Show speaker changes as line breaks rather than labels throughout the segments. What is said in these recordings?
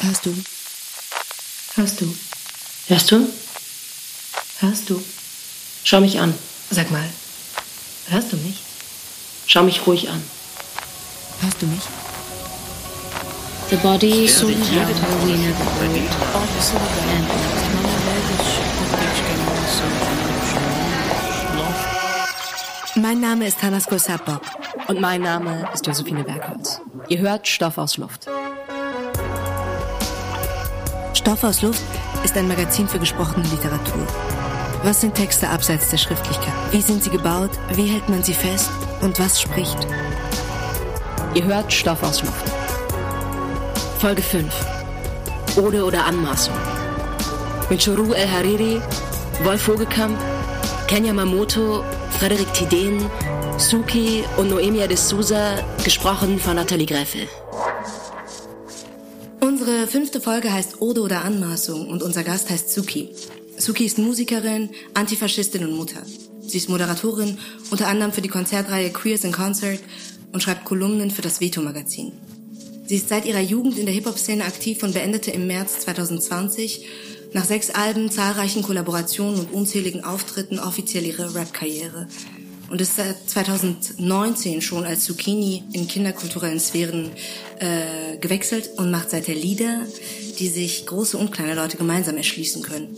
Hörst du? Hörst du? Hörst du? Hörst du? Schau mich an. Sag mal, hörst du mich? Schau mich ruhig an. Hörst du mich?
The body soon how we never
Mein Name ist Hannas Kosapok und mein Name ist Josephine Bergholz. Ihr hört Stoff aus Luft. Stoff aus Luft ist ein Magazin für gesprochene Literatur. Was sind Texte abseits der Schriftlichkeit? Wie sind sie gebaut? Wie hält man sie fest? Und was spricht? Ihr hört Stoff aus Luft. Folge 5. Ode oder Anmaßung. Mit Shuru El Hariri, Wolf Vogelkamp, Kenya Mamoto, Frederik Tideen, Suki und Noemia de Souza, gesprochen von Nathalie Greffel. Fünfte Folge heißt Ode oder Anmaßung und unser Gast heißt Suki. Suki ist Musikerin, Antifaschistin und Mutter. Sie ist Moderatorin, unter anderem für die Konzertreihe Queers in Concert und schreibt Kolumnen für das Veto-Magazin. Sie ist seit ihrer Jugend in der Hip-Hop-Szene aktiv und beendete im März 2020 nach sechs Alben, zahlreichen Kollaborationen und unzähligen Auftritten offiziell ihre Rap-Karriere und ist seit 2019 schon als Zucchini in kinderkulturellen Sphären äh, gewechselt und macht seither Lieder, die sich große und kleine Leute gemeinsam erschließen können.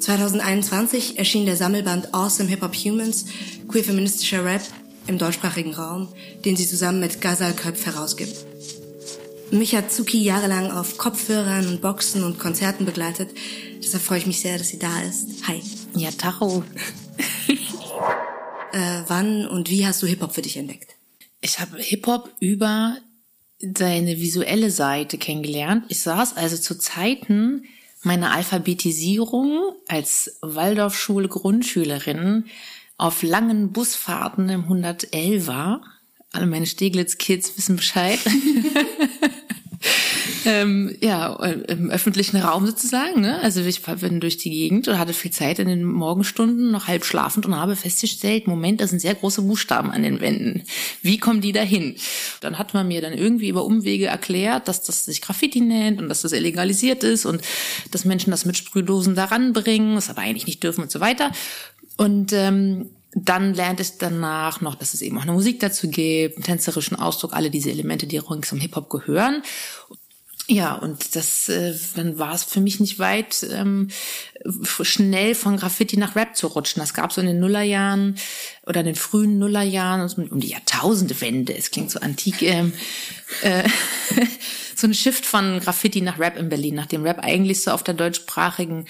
2021 erschien der Sammelband Awesome Hip Hop Humans, queer feministischer Rap im deutschsprachigen Raum, den sie zusammen mit Gazal Köpf herausgibt. Mich hat Zuki jahrelang auf Kopfhörern und Boxen und Konzerten begleitet. Deshalb freue ich mich sehr, dass sie da ist. Hi.
Ja, Tacho.
äh, wann und wie hast du Hip-Hop für dich entdeckt?
Ich habe Hip-Hop über seine visuelle Seite kennengelernt. Ich saß also zu Zeiten meiner Alphabetisierung als Waldorfschule-Grundschülerin auf langen Busfahrten im 111er. Alle meine Steglitz-Kids wissen Bescheid. ähm, ja, im öffentlichen Raum sozusagen. Ne? Also ich bin durch die Gegend und hatte viel Zeit in den Morgenstunden, noch halb schlafend und habe festgestellt, Moment, da sind sehr große Buchstaben an den Wänden. Wie kommen die dahin? Dann hat man mir dann irgendwie über Umwege erklärt, dass das sich Graffiti nennt und dass das illegalisiert ist und dass Menschen das mit Sprühdosen daran bringen, das aber eigentlich nicht dürfen und so weiter. Und ähm, dann lernt es danach noch, dass es eben auch eine Musik dazu gibt, einen tänzerischen Ausdruck, alle diese Elemente, die rings um Hip-Hop gehören. Ja, und das, äh, dann war es für mich nicht weit, ähm, schnell von Graffiti nach Rap zu rutschen. Das gab so in den Nullerjahren oder in den frühen Nullerjahren, um die Jahrtausendwende, es klingt so antik, ähm, äh, so ein Shift von Graffiti nach Rap in Berlin, nachdem Rap eigentlich so auf der deutschsprachigen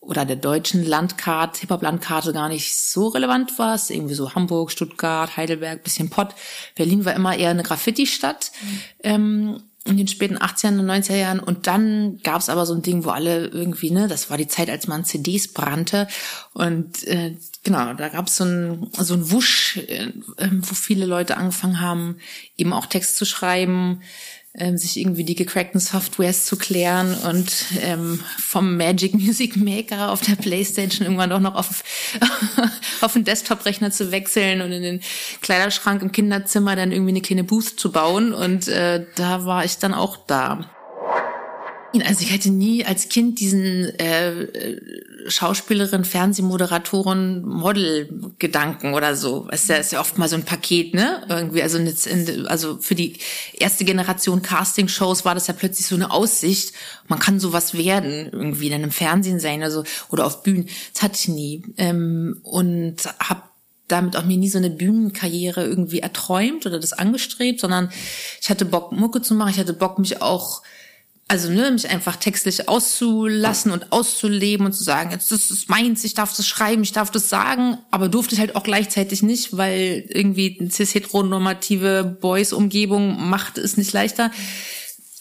oder der deutschen Landkarte, Hip-Hop-Landkarte gar nicht so relevant war. Es irgendwie so Hamburg, Stuttgart, Heidelberg, bisschen Pott. Berlin war immer eher eine Graffiti-Stadt. Mhm. Ähm, in den späten 80er und 90er Jahren. Und dann gab es aber so ein Ding, wo alle irgendwie, ne, das war die Zeit, als man CDs brannte. Und äh, genau, da gab es so ein, so ein Wusch, äh, wo viele Leute angefangen haben, eben auch Text zu schreiben, ähm, sich irgendwie die gecrackten Softwares zu klären und ähm, vom Magic Music Maker auf der Playstation irgendwann doch noch auf, auf den Desktop-Rechner zu wechseln und in den Kleiderschrank im Kinderzimmer dann irgendwie eine kleine Booth zu bauen. Und äh, da war ich dann auch da. Also ich hatte nie als Kind diesen äh, Schauspielerin, Fernsehmoderatorin, Model-Gedanken oder so. Es ist ja, oft mal so ein Paket, ne? Irgendwie, also, also für die erste Generation Casting-Shows war das ja plötzlich so eine Aussicht. Man kann sowas werden, irgendwie in einem Fernsehen sein also, oder auf Bühnen. Das hatte ich nie. Ähm, und habe damit auch mir nie so eine Bühnenkarriere irgendwie erträumt oder das angestrebt, sondern ich hatte Bock, Mucke zu machen. Ich hatte Bock, mich auch also ne, mich einfach textlich auszulassen und auszuleben und zu sagen, jetzt ist meins, ich darf das schreiben, ich darf das sagen, aber durfte ich halt auch gleichzeitig nicht, weil irgendwie eine cis-heteronormative Boys-Umgebung macht es nicht leichter.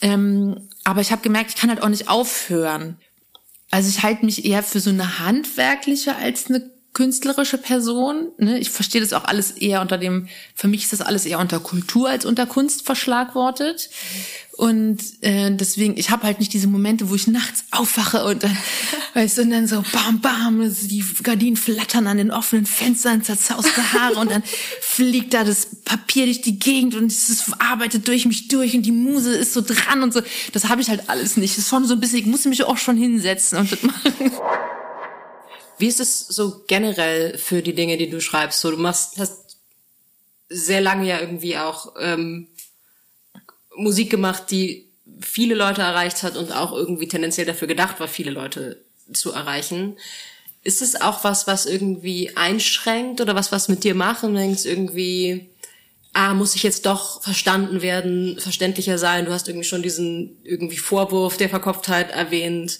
Ähm, aber ich habe gemerkt, ich kann halt auch nicht aufhören. Also ich halte mich eher für so eine handwerkliche als eine künstlerische Person. Ne? Ich verstehe das auch alles eher unter dem, für mich ist das alles eher unter Kultur als unter Kunst verschlagwortet. Und äh, deswegen, ich habe halt nicht diese Momente, wo ich nachts aufwache und dann, weißt du, und dann so bam, bam, die Gardinen flattern an den offenen Fenstern, zerzauste Haare und dann fliegt da das Papier durch die Gegend und es arbeitet durch mich durch und die Muse ist so dran und so. Das habe ich halt alles nicht. Das ist schon so ein bisschen, ich muss mich auch schon hinsetzen und das machen.
Wie ist es so generell für die Dinge, die du schreibst? So, du machst, hast sehr lange ja irgendwie auch ähm, Musik gemacht, die viele Leute erreicht hat und auch irgendwie tendenziell dafür gedacht war, viele Leute zu erreichen. Ist es auch was, was irgendwie einschränkt oder was, was mit dir macht und denkst irgendwie, ah, muss ich jetzt doch verstanden werden, verständlicher sein? Du hast irgendwie schon diesen irgendwie Vorwurf der Verkopftheit erwähnt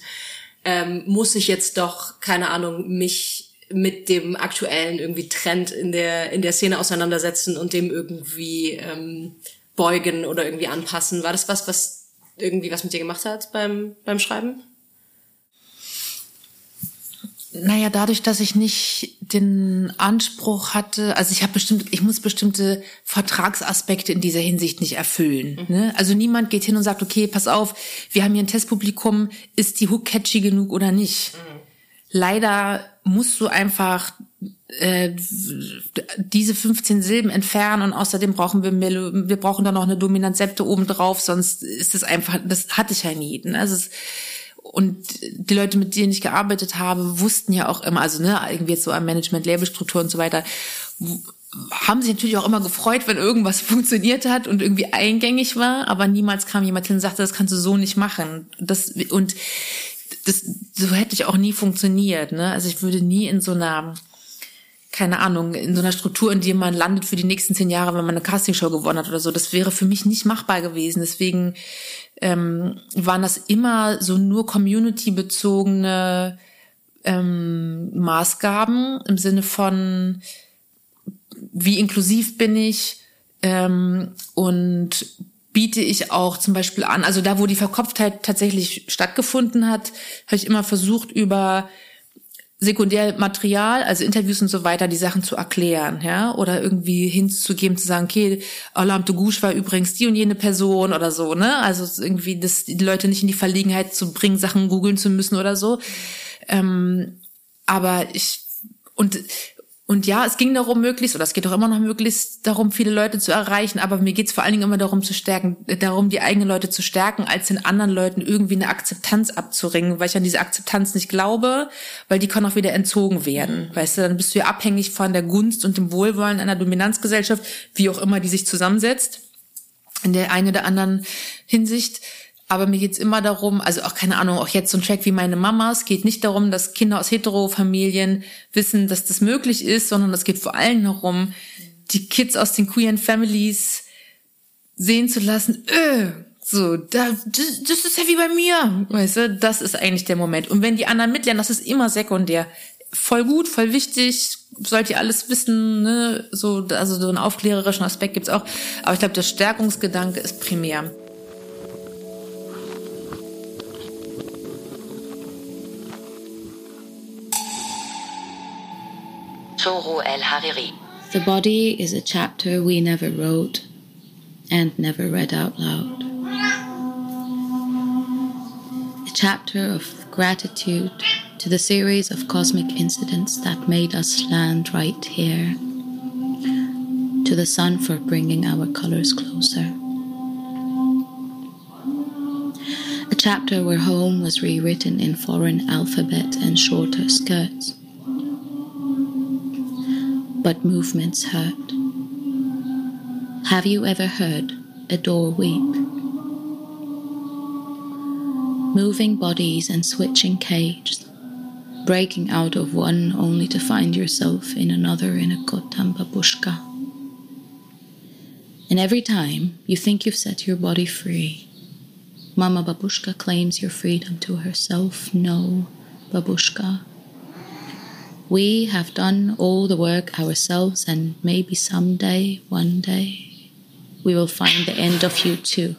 ähm, muss ich jetzt doch, keine Ahnung, mich mit dem aktuellen irgendwie Trend in der, in der Szene auseinandersetzen und dem irgendwie ähm, beugen oder irgendwie anpassen. War das was, was irgendwie was mit dir gemacht hat beim, beim Schreiben?
Naja, dadurch, dass ich nicht den Anspruch hatte, also ich habe bestimmt, ich muss bestimmte Vertragsaspekte in dieser Hinsicht nicht erfüllen. Mhm. Ne? Also niemand geht hin und sagt, okay, pass auf, wir haben hier ein Testpublikum, ist die Hook catchy genug oder nicht? Mhm. Leider musst du einfach äh, diese 15 Silben entfernen und außerdem brauchen wir wir brauchen da noch eine Dominanzepte oben drauf, sonst ist es einfach, das hatte ich ja nie. Ne? Also es, und die Leute, mit denen ich gearbeitet habe, wussten ja auch immer, also ne, irgendwie jetzt so am Management, Labelstruktur und so weiter, haben sich natürlich auch immer gefreut, wenn irgendwas funktioniert hat und irgendwie eingängig war, aber niemals kam jemand hin und sagte, das kannst du so nicht machen. Das, und das, so hätte ich auch nie funktioniert, ne? Also ich würde nie in so einer, keine Ahnung, in so einer Struktur, in die man landet für die nächsten zehn Jahre, wenn man eine Castingshow gewonnen hat oder so. Das wäre für mich nicht machbar gewesen. Deswegen ähm, waren das immer so nur community-bezogene ähm, Maßgaben im Sinne von, wie inklusiv bin ich ähm, und biete ich auch zum Beispiel an, also da, wo die Verkopftheit tatsächlich stattgefunden hat, habe ich immer versucht, über Sekundärmaterial, also Interviews und so weiter, die Sachen zu erklären, ja, oder irgendwie hinzugeben, zu sagen, okay, Alarm de Gouche war übrigens die und jene Person oder so, ne, also irgendwie das, die Leute nicht in die Verlegenheit zu bringen, Sachen googeln zu müssen oder so, ähm, aber ich, und und ja, es ging darum, möglichst, oder es geht auch immer noch möglichst darum, viele Leute zu erreichen, aber mir geht es vor allen Dingen immer darum zu stärken, darum, die eigenen Leute zu stärken, als den anderen Leuten irgendwie eine Akzeptanz abzuringen, weil ich an diese Akzeptanz nicht glaube, weil die kann auch wieder entzogen werden. Weißt du, dann bist du ja abhängig von der Gunst und dem Wohlwollen einer Dominanzgesellschaft, wie auch immer die sich zusammensetzt, in der einen oder anderen Hinsicht. Aber mir geht's immer darum, also auch keine Ahnung, auch jetzt so ein Track wie meine Mama, es geht nicht darum, dass Kinder aus Hetero-Familien wissen, dass das möglich ist, sondern es geht vor allem darum, die Kids aus den queeren Families sehen zu lassen, öh, so, da, das, das ist ja wie bei mir, weißt du, das ist eigentlich der Moment. Und wenn die anderen mitlernen, das ist immer sekundär. Voll gut, voll wichtig, sollt ihr alles wissen, ne, so, also so einen aufklärerischen Aspekt gibt's auch. Aber ich glaube, der Stärkungsgedanke ist primär.
El. The body is a chapter we never wrote and never read out loud. A chapter of gratitude to the series of cosmic incidents that made us land right here. To the sun for bringing our colors closer. A chapter where home was rewritten in foreign alphabet and shorter skirts but movements hurt. Have you ever heard a door weep? Moving bodies and switching cages, breaking out of one only to find yourself in another in a Kotam babushka. And every time you think you've set your body free, Mama Babushka claims your freedom to herself. No, Babushka, we have done all the work ourselves, and maybe someday, one day, we will find the end of you too.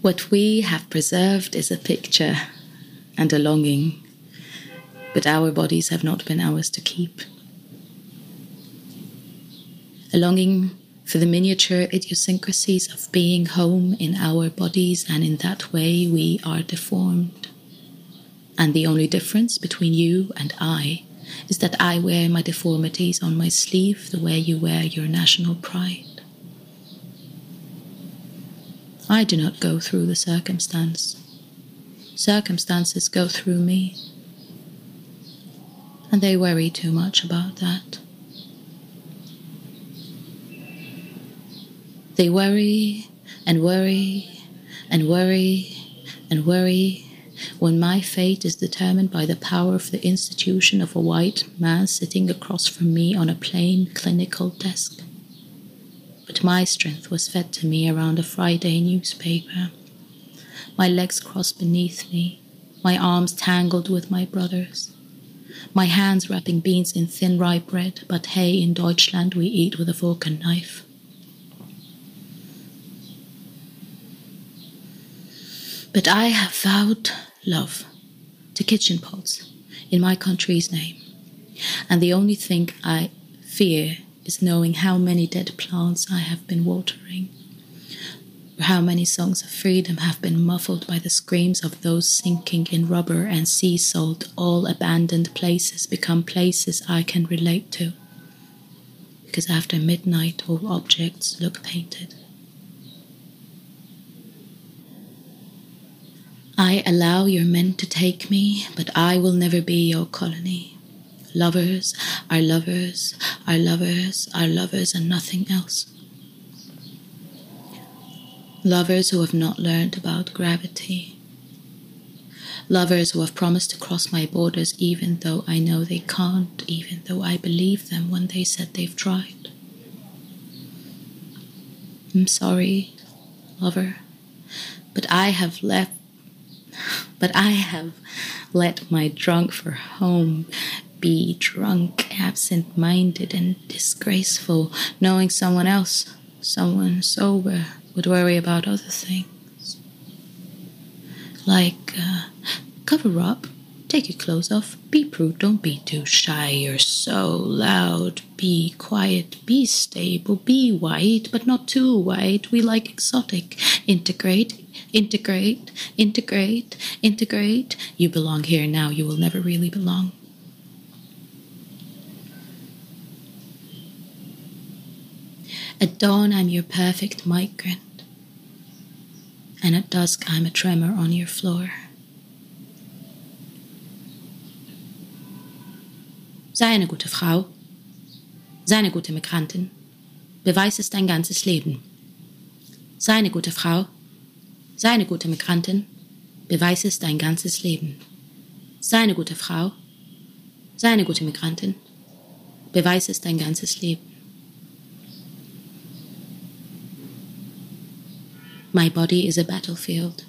What we have preserved is a picture and a longing, but our bodies have not been ours to keep. A longing for the miniature idiosyncrasies of being home in our bodies, and in that way we are deformed. And the only difference between you and I is that I wear my deformities on my sleeve the way you wear your national pride. I do not go through the circumstance. Circumstances go through me. And they worry too much about that. They worry and worry and worry and worry when my fate is determined by the power of the institution of a white man sitting across from me on a plain clinical desk. But my strength was fed to me around a Friday newspaper. My legs crossed beneath me, my arms tangled with my brother's. My hands wrapping beans in thin rye bread, but hay in Deutschland we eat with a fork and knife. But I have vowed love to kitchen pots in my country's name. And the only thing I fear is knowing how many dead plants I have been watering, how many songs of freedom have been muffled by the screams of those sinking in rubber and sea salt. All abandoned places become places I can relate to. Because after midnight, all objects look painted. I allow your men to take me, but I will never be your colony. Lovers are lovers, are lovers, are lovers, and nothing else. Lovers who have not learned about gravity. Lovers who have promised to cross my borders even though I know they can't, even though I believe them when they said they've tried. I'm sorry, lover, but I have left but I have let my drunk for home be drunk, absent minded, and disgraceful, knowing someone else, someone sober, would worry about other things. Like, uh, cover up, take your clothes off, be prude, don't be too shy, you're so loud, be quiet, be stable, be white, but not too white, we like exotic, integrate, integrate, integrate, integrate. You belong here now, you will never really belong. At dawn, I'm your perfect migrant, and at dusk, I'm a tremor on your floor. Sei eine gute Frau, sei eine gute Migrantin, beweis es dein ganzes Leben. Sei eine gute Frau, Sei eine gute Migrantin, beweis es dein ganzes Leben. Sei eine gute Frau, sei eine gute Migrantin, beweis es dein ganzes Leben. My body is a battlefield,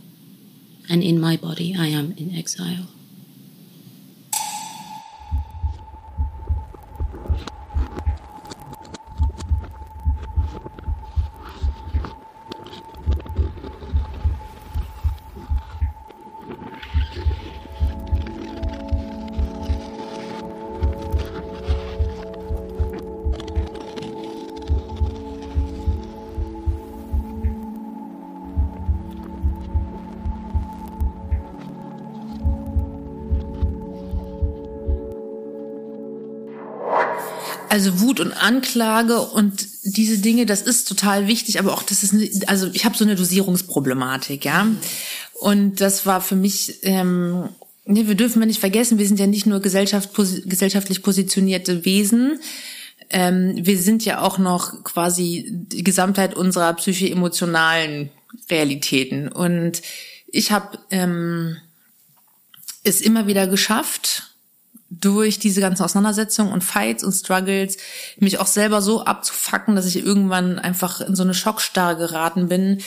and in my body I am in exile.
Also Wut und Anklage und diese Dinge, das ist total wichtig, aber auch das ist, also ich habe so eine Dosierungsproblematik, ja. Und das war für mich, ähm, ne, wir dürfen ja nicht vergessen, wir sind ja nicht nur Gesellschaft, posi gesellschaftlich positionierte Wesen, ähm, wir sind ja auch noch quasi die Gesamtheit unserer psycho-emotionalen Realitäten. Und ich habe ähm, es immer wieder geschafft, durch diese ganzen Auseinandersetzungen und Fights und Struggles mich auch selber so abzufacken, dass ich irgendwann einfach in so eine Schockstarre geraten bin,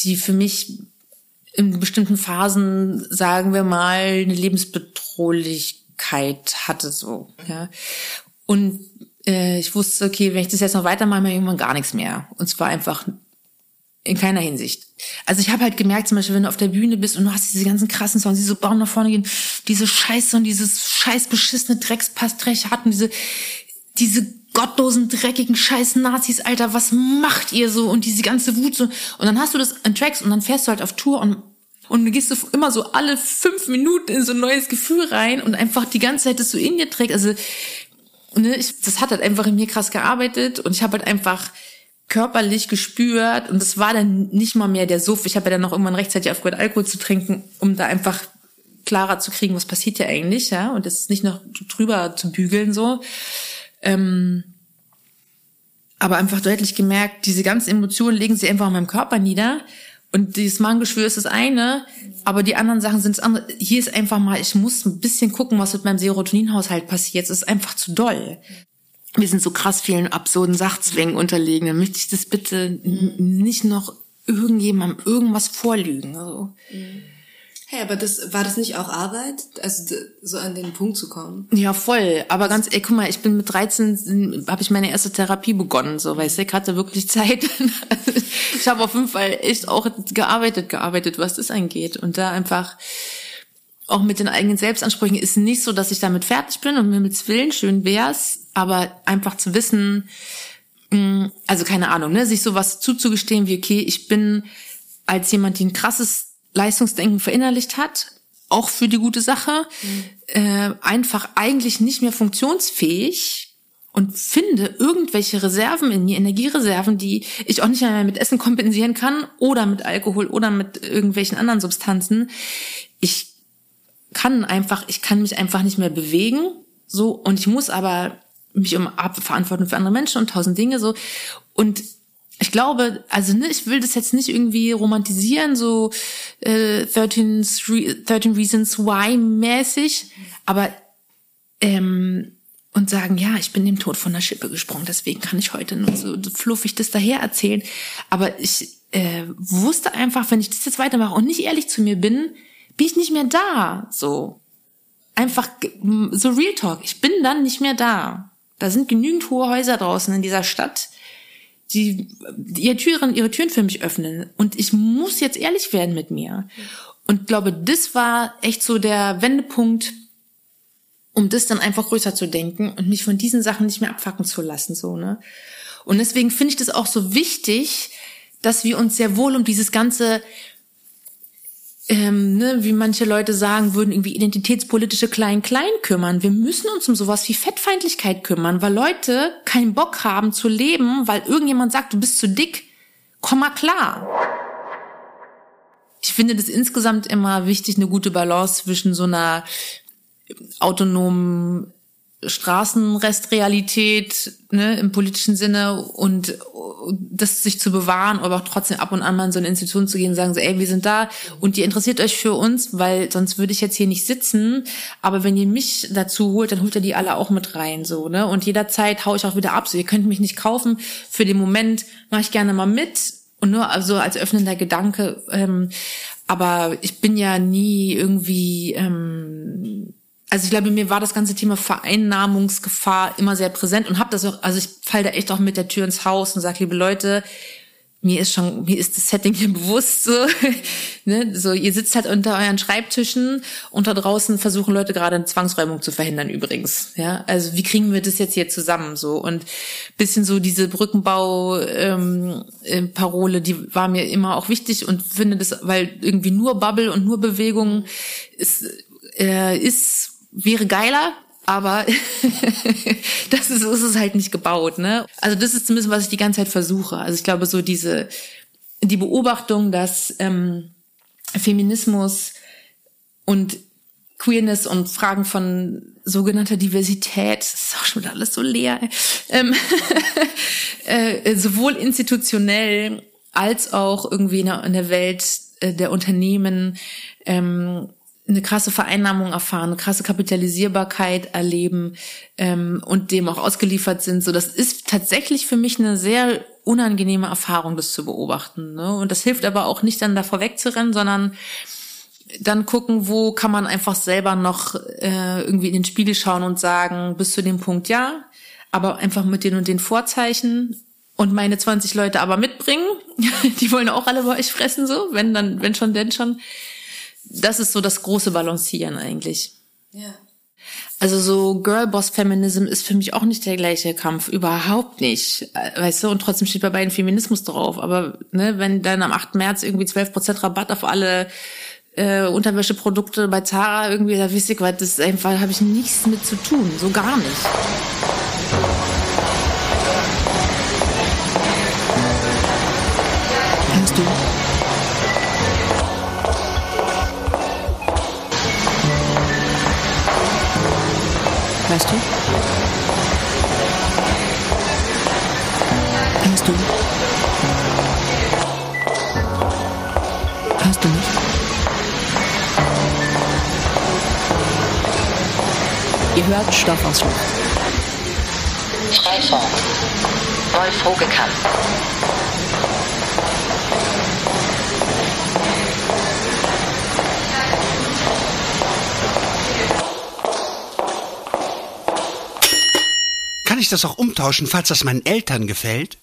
die für mich in bestimmten Phasen, sagen wir mal, eine Lebensbedrohlichkeit hatte so. Ja. Und äh, ich wusste, okay, wenn ich das jetzt noch weitermache, mache ich irgendwann gar nichts mehr. Und zwar einfach In keiner Hinsicht. Also ich habe halt gemerkt, zum Beispiel, wenn du auf der Bühne bist und du hast diese ganzen krassen Songs, die so bauen nach vorne gehen, diese Scheiße und dieses scheiß beschissene Dreckspastrech hatten, diese, diese gottlosen, dreckigen scheiß Nazis, Alter, was macht ihr so? Und diese ganze Wut so. Und dann hast du das in Tracks und dann fährst du halt auf Tour und und du gehst du immer so alle fünf Minuten in so ein neues Gefühl rein und einfach die ganze Zeit das so in dir trägt. Also, ne, ich, das hat halt einfach in mir krass gearbeitet und ich habe halt einfach körperlich gespürt und das war dann nicht mal mehr der Suff. Ich habe ja dann noch irgendwann rechtzeitig aufgehört, Alkohol zu trinken, um da einfach klarer zu kriegen, was passiert ja eigentlich, ja, und das nicht noch drüber zu bügeln so. Ähm, aber einfach deutlich gemerkt, diese ganzen Emotionen legen sie einfach in meinem Körper nieder. Und dieses Magengeschwür ist das eine, aber die anderen Sachen sind das andere. Hier ist einfach mal, ich muss ein bisschen gucken, was mit meinem Serotoninhaushalt passiert. Es ist einfach zu doll wir sind so krass vielen absurden Sachzwängen unterlegen, dann möchte ich das bitte nicht noch irgendjemandem irgendwas vorlügen. Also.
Hey, aber das war das nicht auch Arbeit, also so an den Punkt zu kommen?
Ja, voll. Aber ganz, ey, guck mal, ich bin mit 13 habe ich meine erste Therapie begonnen, so, weil ich hatte wirklich Zeit. ich habe auf jeden Fall echt auch gearbeitet, gearbeitet, was das angeht und da einfach auch mit den eigenen Selbstansprüchen ist nicht so, dass ich damit fertig bin und mir mit Willen schön wär's, aber einfach zu wissen, mm, also keine Ahnung, ne, sich sowas zuzugestehen wie, okay, ich bin als jemand, die ein krasses Leistungsdenken verinnerlicht hat, auch für die gute Sache, mhm. äh, einfach eigentlich nicht mehr funktionsfähig und finde irgendwelche Reserven in mir, Energiereserven, die ich auch nicht mehr mit Essen kompensieren kann oder mit Alkohol oder mit irgendwelchen anderen Substanzen. Ich kann einfach, ich kann mich einfach nicht mehr bewegen, so, und ich muss aber mich um Verantwortung für andere Menschen und tausend Dinge, so, und ich glaube, also ne, ich will das jetzt nicht irgendwie romantisieren, so äh, 13, 13 Reasons Why mäßig, aber ähm, und sagen, ja, ich bin dem Tod von der Schippe gesprungen, deswegen kann ich heute nur so fluffig das daher erzählen. Aber ich äh, wusste einfach, wenn ich das jetzt weitermache und nicht ehrlich zu mir bin, bin ich nicht mehr da. So. Einfach so Real Talk. Ich bin dann nicht mehr da. Da sind genügend hohe Häuser draußen in dieser Stadt, die ihre Türen, ihre Türen für mich öffnen. Und ich muss jetzt ehrlich werden mit mir. Und glaube, das war echt so der Wendepunkt, um das dann einfach größer zu denken und mich von diesen Sachen nicht mehr abfacken zu lassen, so, ne? Und deswegen finde ich das auch so wichtig, dass wir uns sehr wohl um dieses ganze ähm, ne, wie manche Leute sagen würden, irgendwie identitätspolitische Klein-Klein kümmern. Wir müssen uns um sowas wie Fettfeindlichkeit kümmern, weil Leute keinen Bock haben zu leben, weil irgendjemand sagt, du bist zu dick. Komm mal klar. Ich finde das insgesamt immer wichtig, eine gute Balance zwischen so einer autonomen Straßenrestrealität ne, im politischen Sinne und das sich zu bewahren, aber auch trotzdem ab und an mal in so eine Institution zu gehen und sagen so, ey, wir sind da und ihr interessiert euch für uns, weil sonst würde ich jetzt hier nicht sitzen, aber wenn ihr mich dazu holt, dann holt ihr die alle auch mit rein, so, ne, und jederzeit hau ich auch wieder ab, so, ihr könnt mich nicht kaufen, für den Moment mache ich gerne mal mit und nur also als öffnender Gedanke, ähm, aber ich bin ja nie irgendwie ähm, also ich glaube, mir war das ganze Thema Vereinnahmungsgefahr immer sehr präsent und habe das auch, also ich fall da echt auch mit der Tür ins Haus und sage, liebe Leute, mir ist schon, mir ist das Setting hier bewusst so, ne, so ihr sitzt halt unter euren Schreibtischen und da draußen versuchen Leute gerade eine Zwangsräumung zu verhindern übrigens, ja, also wie kriegen wir das jetzt hier zusammen so? Und bisschen so diese Brückenbau ähm, äh, die war mir immer auch wichtig und finde das, weil irgendwie nur Bubble und nur Bewegung ist äh, ist wäre geiler, aber das ist, ist es halt nicht gebaut, ne? Also das ist zumindest, was ich die ganze Zeit versuche. Also ich glaube, so diese, die Beobachtung, dass ähm, Feminismus und Queerness und Fragen von sogenannter Diversität, das ist auch schon alles so leer, ähm, äh, sowohl institutionell als auch irgendwie in der, in der Welt äh, der Unternehmen ähm, eine krasse Vereinnahmung erfahren, eine krasse Kapitalisierbarkeit erleben ähm, und dem auch ausgeliefert sind. So, das ist tatsächlich für mich eine sehr unangenehme Erfahrung, das zu beobachten. Ne? Und das hilft aber auch nicht dann davor wegzurennen, sondern dann gucken, wo kann man einfach selber noch äh, irgendwie in den Spiegel schauen und sagen, bis zu dem Punkt ja, aber einfach mit den und den Vorzeichen und meine 20 Leute aber mitbringen. Die wollen auch alle bei euch fressen, so, wenn dann, wenn schon, denn schon. Das ist so das große Balancieren eigentlich.
Ja.
Also so Girlboss-Feminism ist für mich auch nicht der gleiche Kampf, überhaupt nicht. Äh, Weißt du, und trotzdem steht bei beiden Feminismus drauf. Aber ne, wenn dann am 8. März irgendwie 12% Rabatt auf alle äh, Unterwäscheprodukte bei Zara irgendwie, da wisst ihr was, das ist einfach, habe ich nichts mit zu tun, so gar nicht.
Ihr hört Stoffausschluss.
Freifunk. Wolf Hogekamp.
Kann ich das auch umtauschen, falls das meinen Eltern gefällt?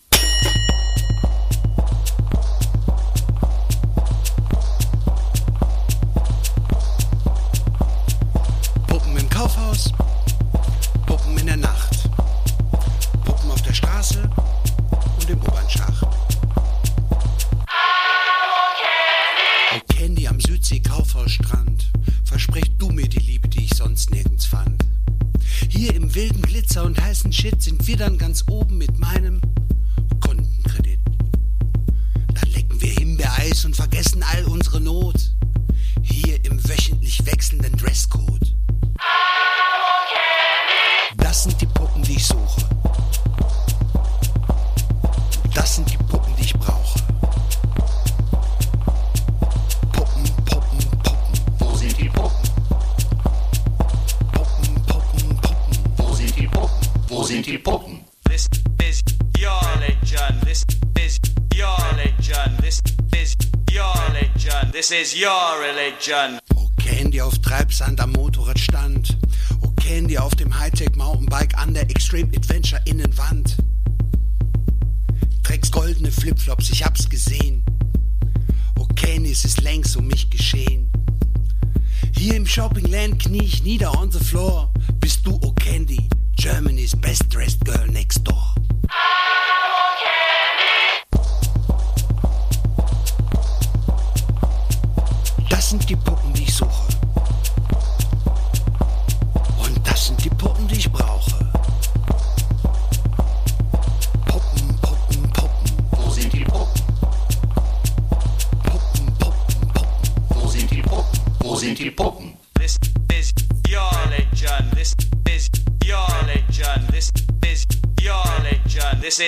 This is your religion.
Oh, Candy auf Treibsand am Motorrad stand.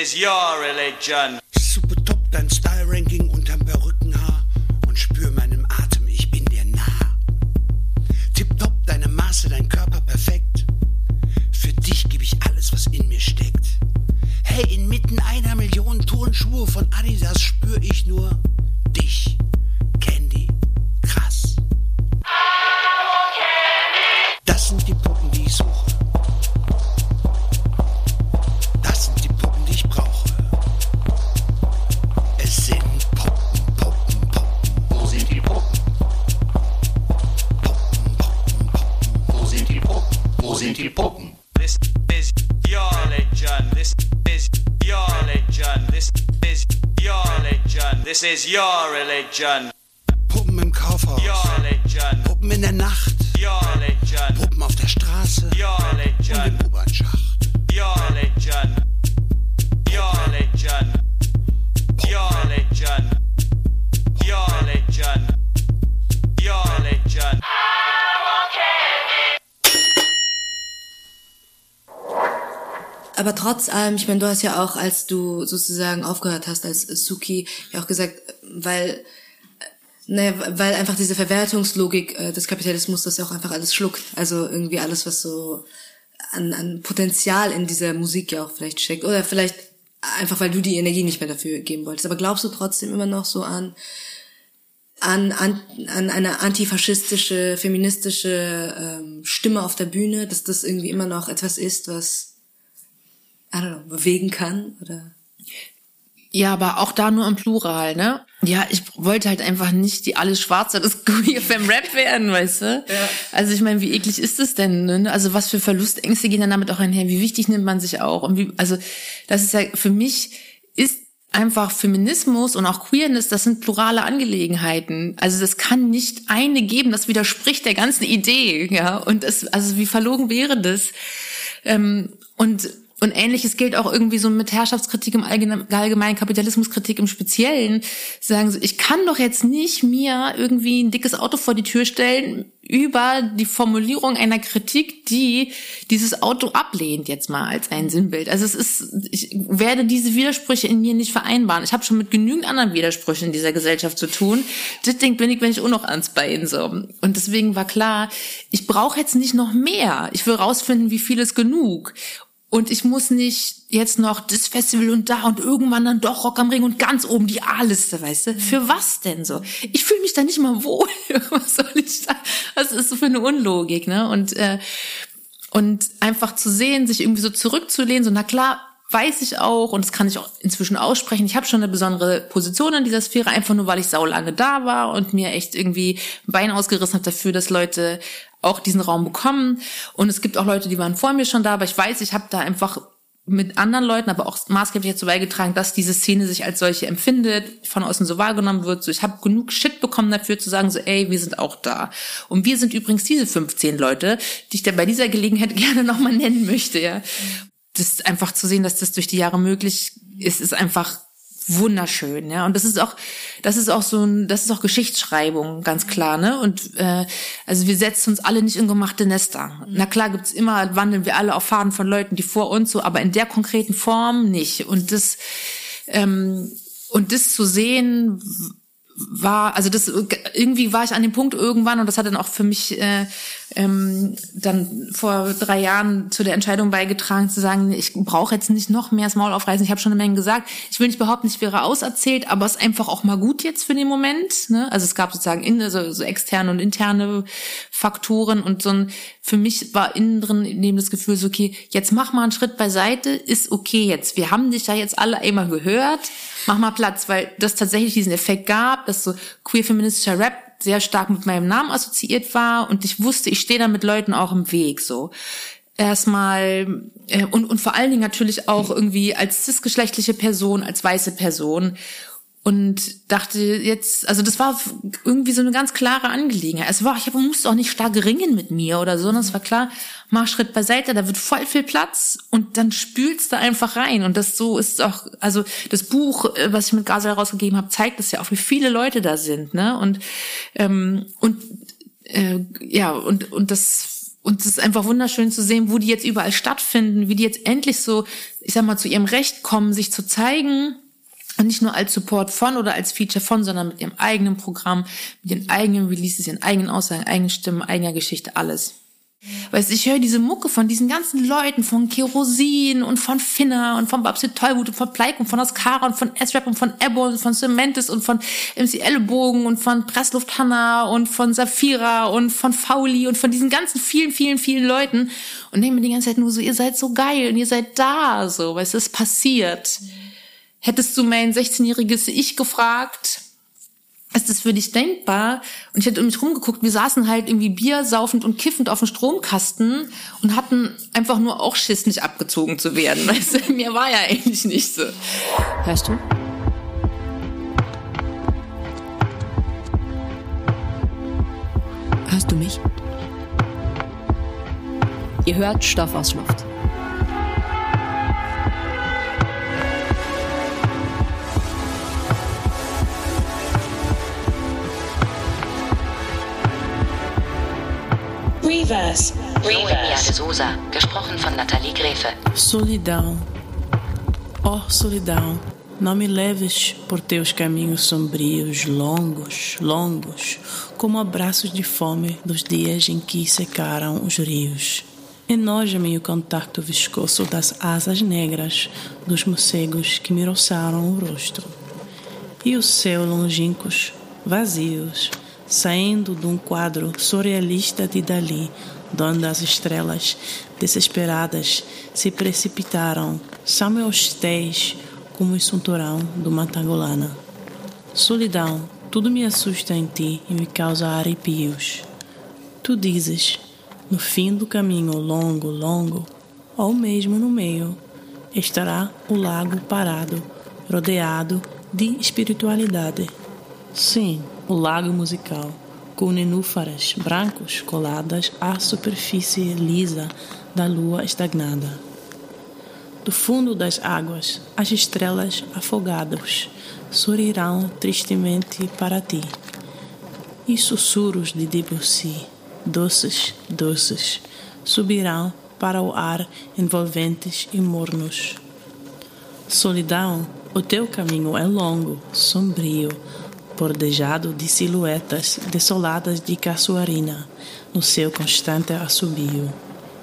Is your religion.
Super top dein Style-Ranking unterm Perückenhaar und spür meinem Atem, ich bin dir nah. Tipptopp deine Maße, dein Körper perfekt. Für dich gebe ich alles, was in mir steckt. Hey, inmitten einer Million Turnschuhe von Adidas spür ich nur
This is your religion.
Allem, ich meine, du hast ja auch, als du sozusagen aufgehört hast als Suki, ja auch gesagt, weil, äh, naja, weil einfach diese Verwertungslogik äh, des Kapitalismus das ja auch einfach alles schluckt. Also irgendwie alles, was so an, an Potenzial in dieser Musik ja auch vielleicht steckt. Oder vielleicht einfach, weil du die Energie nicht mehr dafür geben wolltest. Aber glaubst du trotzdem immer noch so an, an, an, an eine antifaschistische, feministische ähm, Stimme auf der Bühne, dass das irgendwie immer noch etwas ist, was I don't know, bewegen kann? Oder?
Ja, aber auch da nur im Plural, ne? Ja, ich wollte halt einfach nicht die alles Schwarze des Queer Femme Rap werden, weißt du? Ja. Also ich meine, wie eklig ist das denn? Ne? Also was für Verlustängste gehen dann damit auch einher? Wie wichtig nimmt man sich auch? Und wie, also das ist ja für mich ist einfach Feminismus und auch Queerness, das sind plurale Angelegenheiten. Also das kann nicht eine geben, das widerspricht der ganzen Idee, ja. Und es, also wie verlogen wäre das? Ähm, und und ähnliches gilt auch irgendwie so mit Herrschaftskritik im Allgemeinen, Kapitalismuskritik im Speziellen. Sagen so, ich kann doch jetzt nicht mir irgendwie ein dickes Auto vor die Tür stellen über die Formulierung einer Kritik, die dieses Auto ablehnt jetzt mal als ein Sinnbild. Also es ist, ich werde diese Widersprüche in mir nicht vereinbaren. Ich habe schon mit genügend anderen Widersprüchen in dieser Gesellschaft zu tun. Das Ding bin ich, wenn ich auch noch ans Bein so. Und deswegen war klar, ich brauche jetzt nicht noch mehr. Ich will rausfinden, wie viel ist genug. Und ich muss nicht jetzt noch das Festival und da und irgendwann dann doch Rock am Ring und ganz oben die A-Liste, weißt du? Für was denn so? Ich fühle mich da nicht mal wohl. was soll ich da? Was ist so für eine Unlogik, ne? Und, äh, und einfach zu sehen, sich irgendwie so zurückzulehnen, so, na klar, weiß ich auch und das kann ich auch inzwischen aussprechen. Ich habe schon eine besondere Position in dieser Sphäre, einfach nur weil ich saulange da war und mir echt irgendwie ein Bein ausgerissen habe dafür, dass Leute auch diesen Raum bekommen. Und es gibt auch Leute, die waren vor mir schon da, aber ich weiß, ich habe da einfach mit anderen Leuten, aber auch maßgeblich dazu beigetragen, dass diese Szene sich als solche empfindet, von außen so wahrgenommen wird. So, ich habe genug Shit bekommen dafür zu sagen, so, ey, wir sind auch da. Und wir sind übrigens diese 15 Leute, die ich da bei dieser Gelegenheit gerne nochmal nennen möchte, ja. Das einfach zu sehen, dass das durch die Jahre möglich ist, ist einfach wunderschön, ja. Und das ist auch, das ist auch so ein, das ist auch Geschichtsschreibung, ganz klar, ne? Und äh, also wir setzen uns alle nicht in gemachte Nester. Na klar gibt's immer, wandeln wir alle auf Faden von Leuten, die vor uns so, aber in der konkreten Form nicht. Und das ähm, und das zu sehen, war, also das irgendwie war ich an dem Punkt irgendwann und das hat dann auch für mich äh, ähm, dann vor drei Jahren zu der Entscheidung beigetragen zu sagen, ich brauche jetzt nicht noch mehr Small aufreißen. Ich habe schon eine Menge gesagt. Ich will nicht behaupten, ich wäre auserzählt, aber es ist einfach auch mal gut jetzt für den Moment. Ne? Also es gab sozusagen in, also so externe und interne Faktoren und so ein für mich war innen drin neben das Gefühl so okay, jetzt mach mal einen Schritt beiseite, ist okay jetzt. Wir haben dich ja jetzt alle einmal gehört mach mal Platz, weil das tatsächlich diesen Effekt gab, dass so queer feministischer Rap sehr stark mit meinem Namen assoziiert war und ich wusste, ich stehe da mit Leuten auch im Weg so. Erstmal äh, und, und vor allen Dingen natürlich auch irgendwie als cisgeschlechtliche Person, als weiße Person und dachte jetzt, also das war irgendwie so eine ganz klare Angelegenheit. Es war, ich musste auch nicht stark ringen mit mir oder so, sondern es war klar, mach Schritt beiseite, da wird voll viel Platz und dann spülst du einfach rein. Und das so ist auch, also das Buch, äh, was ich mit Gaza herausgegeben habe, zeigt das ja auch, wie viele Leute da sind, ne? Und ähm, und äh, ja und und das und es ist einfach wunderschön zu sehen, wo die jetzt überall stattfinden, wie die jetzt endlich so, ich sag mal, zu ihrem Recht kommen, sich zu zeigen und nicht nur als Support von oder als Feature von, sondern mit ihrem eigenen Programm, mit ihren eigenen Releases, ihren eigenen Aussagen, eigenen Stimmen, eigener Geschichte, alles. Weißt ich höre diese Mucke von diesen ganzen Leuten, von Kerosin und von Finna und von Babsi Tollwut und von Pleik und von Oscara und von S-Rap und von Ebbo und von Cementis und von MC Ellenbogen und von Pressluft Hanna und von Safira und von Fauli und von diesen ganzen vielen, vielen, vielen Leuten und denke die ganze Zeit nur so, ihr seid so geil und ihr seid da, so, weißt du, es passiert. Mhm Hättest du mein 16-jähriges Ich gefragt, ist das für dich denkbar? Und ich hätte um mich rumgeguckt, wir saßen halt irgendwie Bier saufend und kiffend auf dem Stromkasten und hatten einfach nur auch Schiss, nicht abgezogen zu werden. Weißt du, mir war ja eigentlich nicht so.
Hörst du? Hörst du mich? Ihr hört Stoff aus Luft.
Reverse. Reverse. de Souza, gesprochen von Nathalie Grefe.
Solidão. Oh, solidão. Não me leves por teus caminhos sombrios, longos, longos, como abraços de fome dos dias em que secaram os rios. Enoja-me o contacto viscoso das asas negras dos morcegos que me roçaram o rosto. E os céus longínquos, vazios, saindo de um quadro surrealista de Dali, onde as estrelas desesperadas se precipitaram são meus tés como o cinturão do Matangolana. Solidão, tudo me assusta em ti e me causa arrepios. Tu dizes, no fim do caminho longo, longo, ou mesmo no meio, estará o lago parado, rodeado de espiritualidade. Sim, o lago musical, com nenúfares brancos coladas à superfície lisa da lua estagnada. Do fundo das águas, as estrelas afogadas sorrirão tristemente para ti. E sussurros de Debussy, doces, doces, subirão para o ar envolventes e mornos. Solidão, o teu caminho é longo, sombrio, bordejado de silhuetas desoladas de caçoarina no seu constante assobio.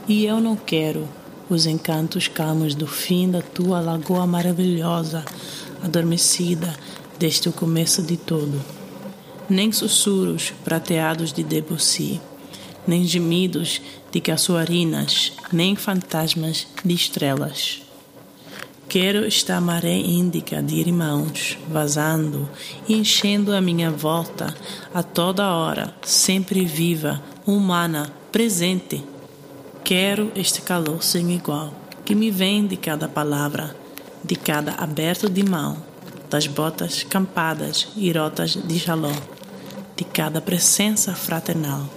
E eu não quero os encantos calmos do fim da tua lagoa maravilhosa, adormecida desde o começo de tudo. Nem sussurros prateados de Debussy, nem gemidos de caçoarinas, nem fantasmas de estrelas. Quero esta maré índica de irmãos vazando enchendo a minha volta a toda hora, sempre viva, humana, presente. Quero este calor sem igual que me vem de cada palavra, de cada aberto de mão, das botas campadas e rotas de jaló, de cada presença fraternal.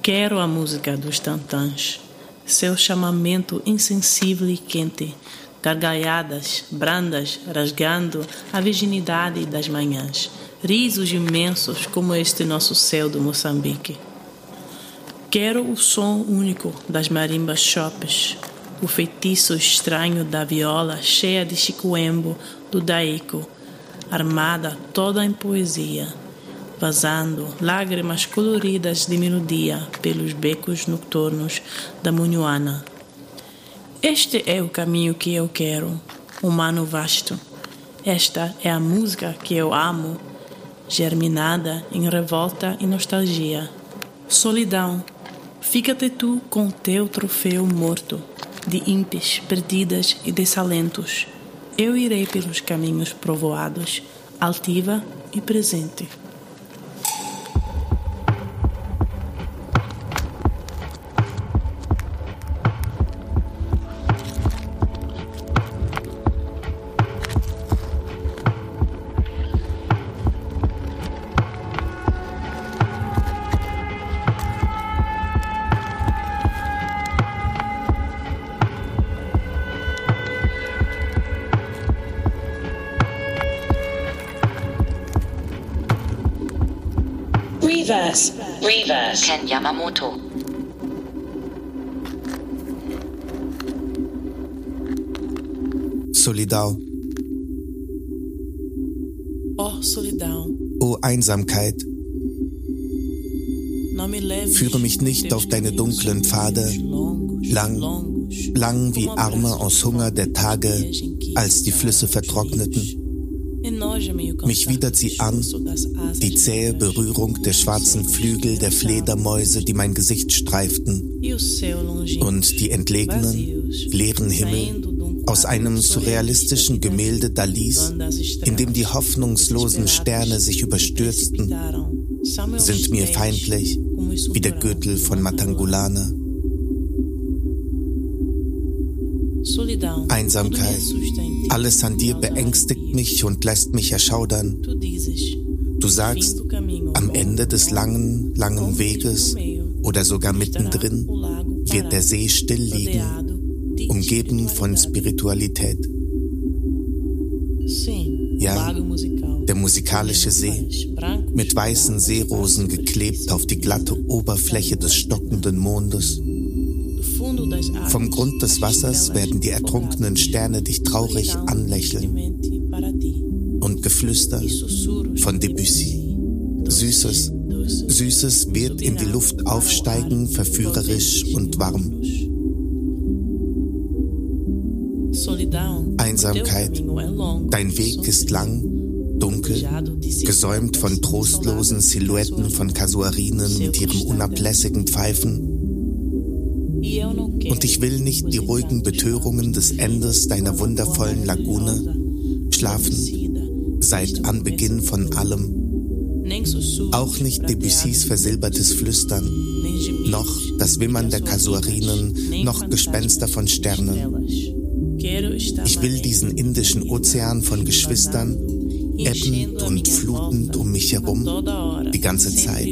Quero a música dos tantãs, seu chamamento insensível e quente, gargalhadas brandas rasgando a virginidade das manhãs, risos imensos como este nosso céu do Moçambique. Quero o som único das marimbas chopes, o feitiço estranho da viola cheia de chicoembo do daico, armada toda em poesia vazando lágrimas coloridas de melodia pelos becos nocturnos da Munhuana. Este é o caminho que eu quero, humano vasto. Esta é a música que eu amo, germinada em revolta e nostalgia. Solidão, fica-te tu com teu troféu morto, de ímpes perdidas e desalentos. Eu irei pelos caminhos provoados, altiva e presente.
Ken Yamamoto.
Solidau.
Oh, Solidão,
O Einsamkeit, führe mich nicht auf deine dunklen Pfade, lang, lang wie Arme aus Hunger der Tage, als die Flüsse vertrockneten. Mich widert sie an, die zähe Berührung der schwarzen Flügel der Fledermäuse, die mein Gesicht streiften, und die entlegenen, leeren Himmel aus einem surrealistischen Gemälde Dalis, in dem die hoffnungslosen Sterne sich überstürzten, sind mir feindlich wie der Gürtel von Matangulana. Einsamkeit, alles an dir beängstigt mich und lässt mich erschaudern. Du sagst, am Ende des langen, langen Weges oder sogar mittendrin wird der See still liegen, umgeben von Spiritualität. Ja, der musikalische See, mit weißen Seerosen geklebt auf die glatte Oberfläche des stockenden Mondes. Vom Grund des Wassers werden die ertrunkenen Sterne dich traurig anlächeln. Und Geflüster von Debussy. Süßes, Süßes wird in die Luft aufsteigen, verführerisch und warm. Einsamkeit, dein Weg ist lang, dunkel, gesäumt von trostlosen Silhouetten von Kasuarinen mit ihrem unablässigen Pfeifen. Und ich will nicht die ruhigen Betörungen des Endes deiner wundervollen Lagune, schlafen seit Anbeginn von allem. Auch nicht Debussys versilbertes Flüstern, noch das Wimmern der Kasuarinen, noch Gespenster von Sternen. Ich will diesen indischen Ozean von Geschwistern, ebbend und flutend um mich herum, die ganze Zeit,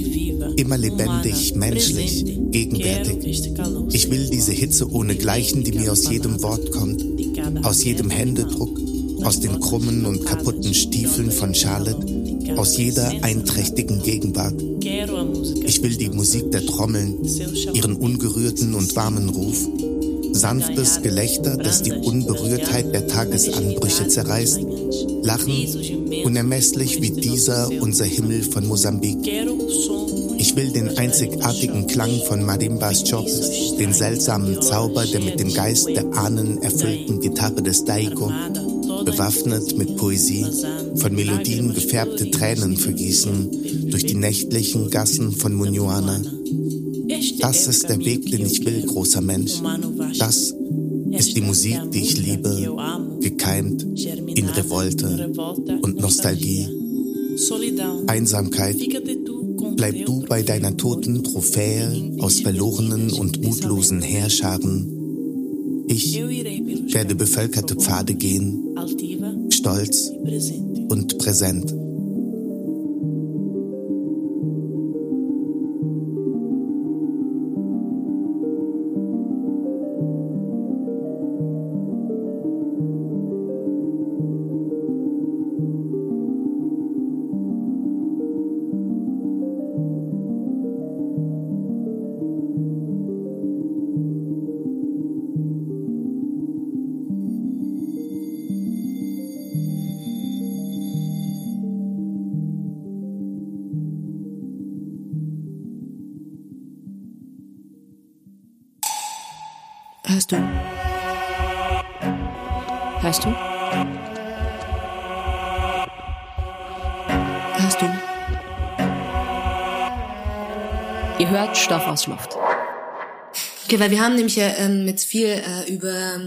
immer lebendig, menschlich, gegenwärtig. Ich will diese Hitze ohne Gleichen, die mir aus jedem Wort kommt, aus jedem Händedruck, aus den krummen und kaputten Stiefeln von Charlotte, aus jeder einträchtigen Gegenwart. Ich will die Musik der Trommeln, ihren ungerührten und warmen Ruf, sanftes Gelächter, das die Unberührtheit der Tagesanbrüche zerreißt, Lachen, unermesslich wie dieser unser Himmel von Mosambik. Ich will den einzigartigen Klang von Marimbas Chopes, den seltsamen Zauber der mit dem Geist der Ahnen erfüllten Gitarre des Daiko, bewaffnet mit Poesie, von Melodien gefärbte Tränen vergießen durch die nächtlichen Gassen von Munyuana. Das ist der Weg, den ich will, großer Mensch. Das ist die Musik, die ich liebe, gekeimt in Revolte und Nostalgie. Einsamkeit, bleib du bei deiner toten Trophäe aus verlorenen und mutlosen Heerscharen. Ich werde bevölkerte Pfade gehen, stolz und präsent.
Stoff aus Luft.
Okay, weil wir haben nämlich ja ähm, jetzt viel äh, über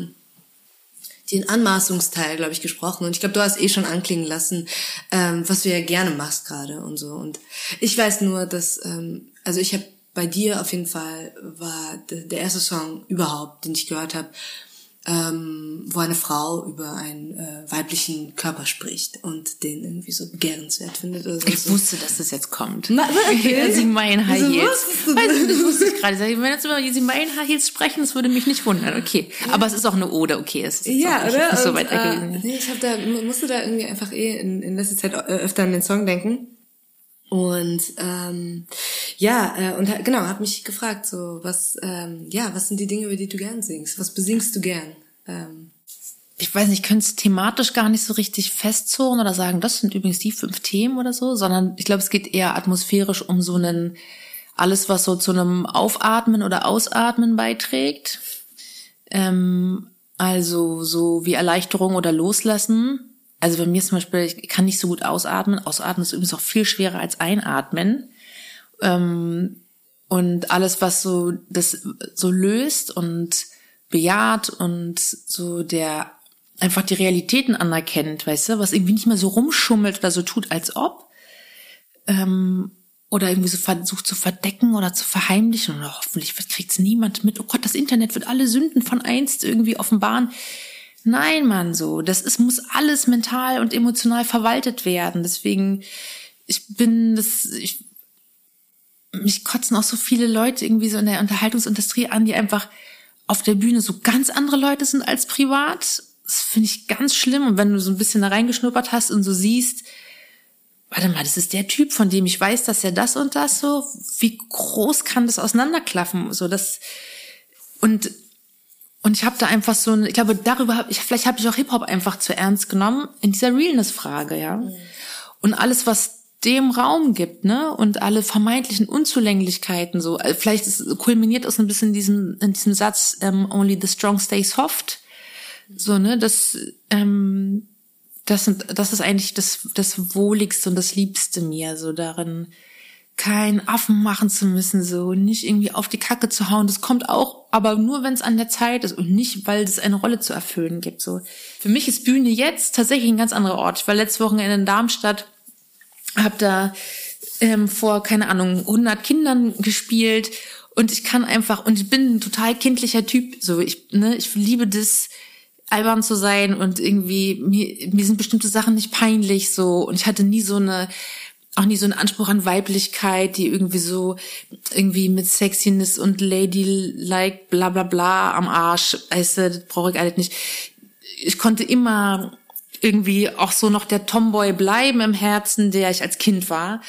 den Anmaßungsteil, glaube ich, gesprochen. Und ich glaube, du hast eh schon anklingen lassen, ähm, was du ja gerne machst gerade und so. Und ich weiß nur, dass, ähm, also ich habe bei dir auf jeden Fall war der erste Song überhaupt, den ich gehört habe, ähm, wo eine Frau über einen äh, weiblichen Körper spricht und den irgendwie so begehrenswert findet. Oder so.
Ich wusste, dass das jetzt kommt.
Na, okay.
Sie meinen High Heels.
wusstest du
Weiß
das?
ich wusste ich gerade. Wenn jetzt über sie meinen High Heels sprechen, das würde mich nicht wundern. Okay. Aber es ist auch eine Ode, okay. Es ist
Ja,
auch nicht,
oder?
so weit
äh, nee, ich hab da, musste da irgendwie einfach eh in, in letzter Zeit äh, öfter an den Song denken. Und ähm, ja, äh, und genau, habe mich gefragt, so was, ähm, ja, was sind die Dinge, über die du gern singst? Was besingst du gern? Ähm,
ich weiß nicht, ich könnte es thematisch gar nicht so richtig festzurren oder sagen, das sind übrigens die fünf Themen oder so, sondern ich glaube, es geht eher atmosphärisch um so einen, alles, was so zu einem Aufatmen oder Ausatmen beiträgt. Ähm, also so wie Erleichterung oder Loslassen. Also bei mir zum Beispiel, ich kann nicht so gut ausatmen. Ausatmen ist übrigens auch viel schwerer als einatmen. Ähm, und alles, was so das so löst und bejaht und so der einfach die Realitäten anerkennt, weißt du, was irgendwie nicht mehr so rumschummelt oder so tut, als ob. Ähm, oder irgendwie so versucht zu verdecken oder zu verheimlichen oder hoffentlich kriegt's niemand mit. Oh Gott, das Internet wird alle Sünden von einst irgendwie offenbaren. Nein, Mann, so. Das ist, muss alles mental und emotional verwaltet werden. Deswegen, ich bin das, ich, mich kotzen auch so viele Leute irgendwie so in der Unterhaltungsindustrie an, die einfach auf der Bühne so ganz andere Leute sind als privat. Das finde ich ganz schlimm. Und wenn du so ein bisschen da reingeschnuppert hast und so siehst, warte mal, das ist der Typ, von dem ich weiß, dass er das und das so, wie groß kann das auseinanderklaffen? So das und und ich habe da einfach so, ein, ich glaube, darüber habe ich, vielleicht habe ich auch Hip Hop einfach zu ernst genommen in dieser Realness-Frage, ja. Und alles, was dem Raum gibt, ne, und alle vermeintlichen Unzulänglichkeiten, so, äh, vielleicht ist, kulminiert aus ein bisschen in diesem, in diesem Satz, ähm, only the strong stay soft, so, ne, das, ähm, das sind, das ist eigentlich das, das Wohligste und das Liebste mir, so darin keinen Affen machen zu müssen, so nicht irgendwie auf die Kacke zu hauen. Das kommt auch, aber nur wenn es an der Zeit ist und nicht, weil es eine Rolle zu erfüllen gibt. So für mich ist Bühne jetzt tatsächlich ein ganz anderer Ort. Ich war letzte Wochenende in Darmstadt, habe da ähm, vor keine Ahnung 100 Kindern gespielt und ich kann einfach und ich bin ein total kindlicher Typ. So ich ne, ich liebe das albern zu sein und irgendwie mir, mir sind bestimmte Sachen nicht peinlich so und ich hatte nie so eine auch nie so einen Anspruch an Weiblichkeit, die irgendwie so irgendwie mit Sexiness und Ladylike bla bla bla am Arsch, weißt das brauche ich alles nicht. Ich konnte immer irgendwie auch so noch der Tomboy bleiben im Herzen, der ich als Kind war.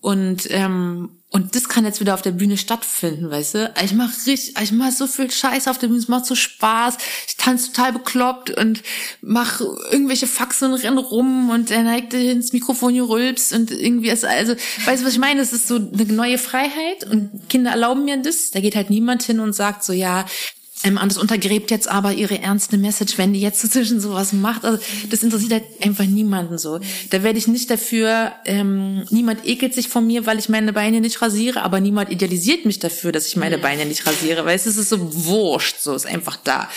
Und ähm, und das kann jetzt wieder auf der Bühne stattfinden, weißt du? Ich mach richtig, ich mach so viel Scheiß auf der Bühne, es macht so Spaß. Ich tanze total bekloppt und mach irgendwelche Faxen und renn rum und er neigt ins Mikrofon hier rülpst und irgendwie ist also, weißt du, was ich meine? Es ist so eine neue Freiheit und Kinder erlauben mir das. Da geht halt niemand hin und sagt so, ja, ähm, und das untergräbt jetzt aber ihre ernste Message, wenn die jetzt dazwischen sowas macht. Also das interessiert halt einfach niemanden so. Da werde ich nicht dafür, ähm, niemand ekelt sich von mir, weil ich meine Beine nicht rasiere, aber niemand idealisiert mich dafür, dass ich meine Beine nicht rasiere, weil es ist so wurscht, so ist einfach da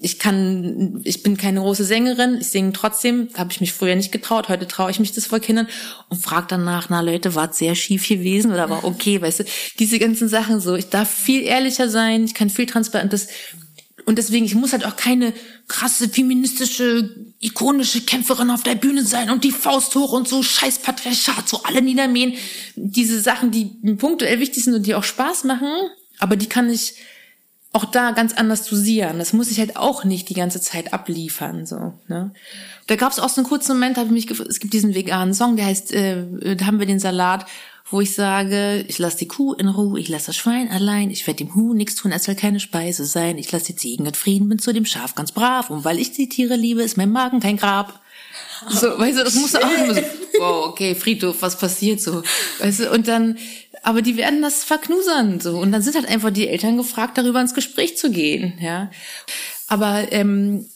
ich kann, ich bin keine große Sängerin, ich singe trotzdem, habe ich mich früher nicht getraut, heute traue ich mich das vor Kindern und frage danach, na Leute, war sehr schief gewesen oder war okay, weißt du, diese ganzen Sachen so, ich darf viel ehrlicher sein, ich kann viel transparent, das, und deswegen, ich muss halt auch keine krasse feministische, ikonische Kämpferin auf der Bühne sein und die Faust hoch und so scheiß Patriarchat, so alle niedermähen. Diese Sachen, die punktuell wichtig sind und die auch Spaß machen, aber die kann ich auch da ganz anders dosieren. Das muss ich halt auch nicht die ganze Zeit abliefern. So, ne? Da gab es auch so einen kurzen Moment, habe ich mich es gibt diesen veganen Song, der heißt, äh, da haben wir den Salat, wo ich sage, ich lasse die Kuh in Ruhe, ich lasse das Schwein allein, ich werde dem Huhn nichts tun, es soll keine Speise sein, ich lasse die Ziegen in Frieden, bin zu dem Schaf ganz brav und weil ich die Tiere liebe, ist mein Magen kein Grab. So, weißt du, das muss auch immer so, wow, okay, Friedhof, was passiert so? Weißt du, und dann aber die werden das verknusern so und dann sind halt einfach die Eltern gefragt, darüber ins Gespräch zu gehen, ja. Aber ähm,